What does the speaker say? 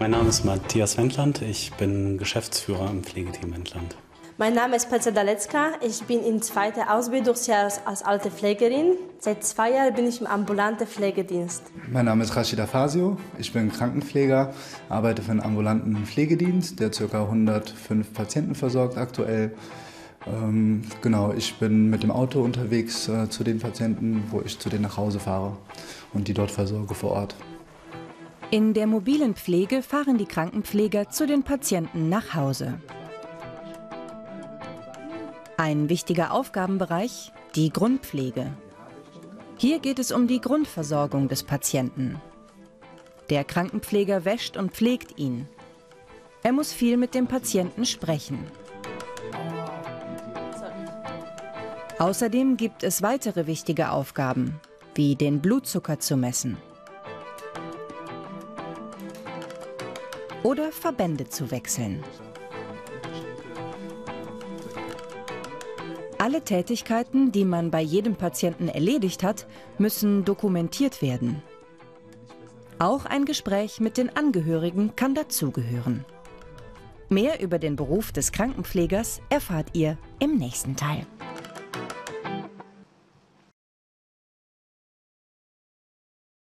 Mein Name ist Matthias Wendland, ich bin Geschäftsführer im Pflegeteam Wendland. Mein Name ist Petra Dalecka, ich bin im zweiten Ausbildungsjahr als alte Pflegerin. Seit zwei Jahren bin ich im ambulanten Pflegedienst. Mein Name ist Rashida Fasio, ich bin Krankenpfleger, arbeite für einen ambulanten Pflegedienst, der ca. 105 Patienten versorgt aktuell. Ähm, genau, ich bin mit dem Auto unterwegs äh, zu den Patienten, wo ich zu denen nach Hause fahre und die dort versorge vor Ort. In der mobilen Pflege fahren die Krankenpfleger zu den Patienten nach Hause. Ein wichtiger Aufgabenbereich, die Grundpflege. Hier geht es um die Grundversorgung des Patienten. Der Krankenpfleger wäscht und pflegt ihn. Er muss viel mit dem Patienten sprechen. Außerdem gibt es weitere wichtige Aufgaben, wie den Blutzucker zu messen oder Verbände zu wechseln. Alle Tätigkeiten, die man bei jedem Patienten erledigt hat, müssen dokumentiert werden. Auch ein Gespräch mit den Angehörigen kann dazugehören. Mehr über den Beruf des Krankenpflegers erfahrt ihr im nächsten Teil.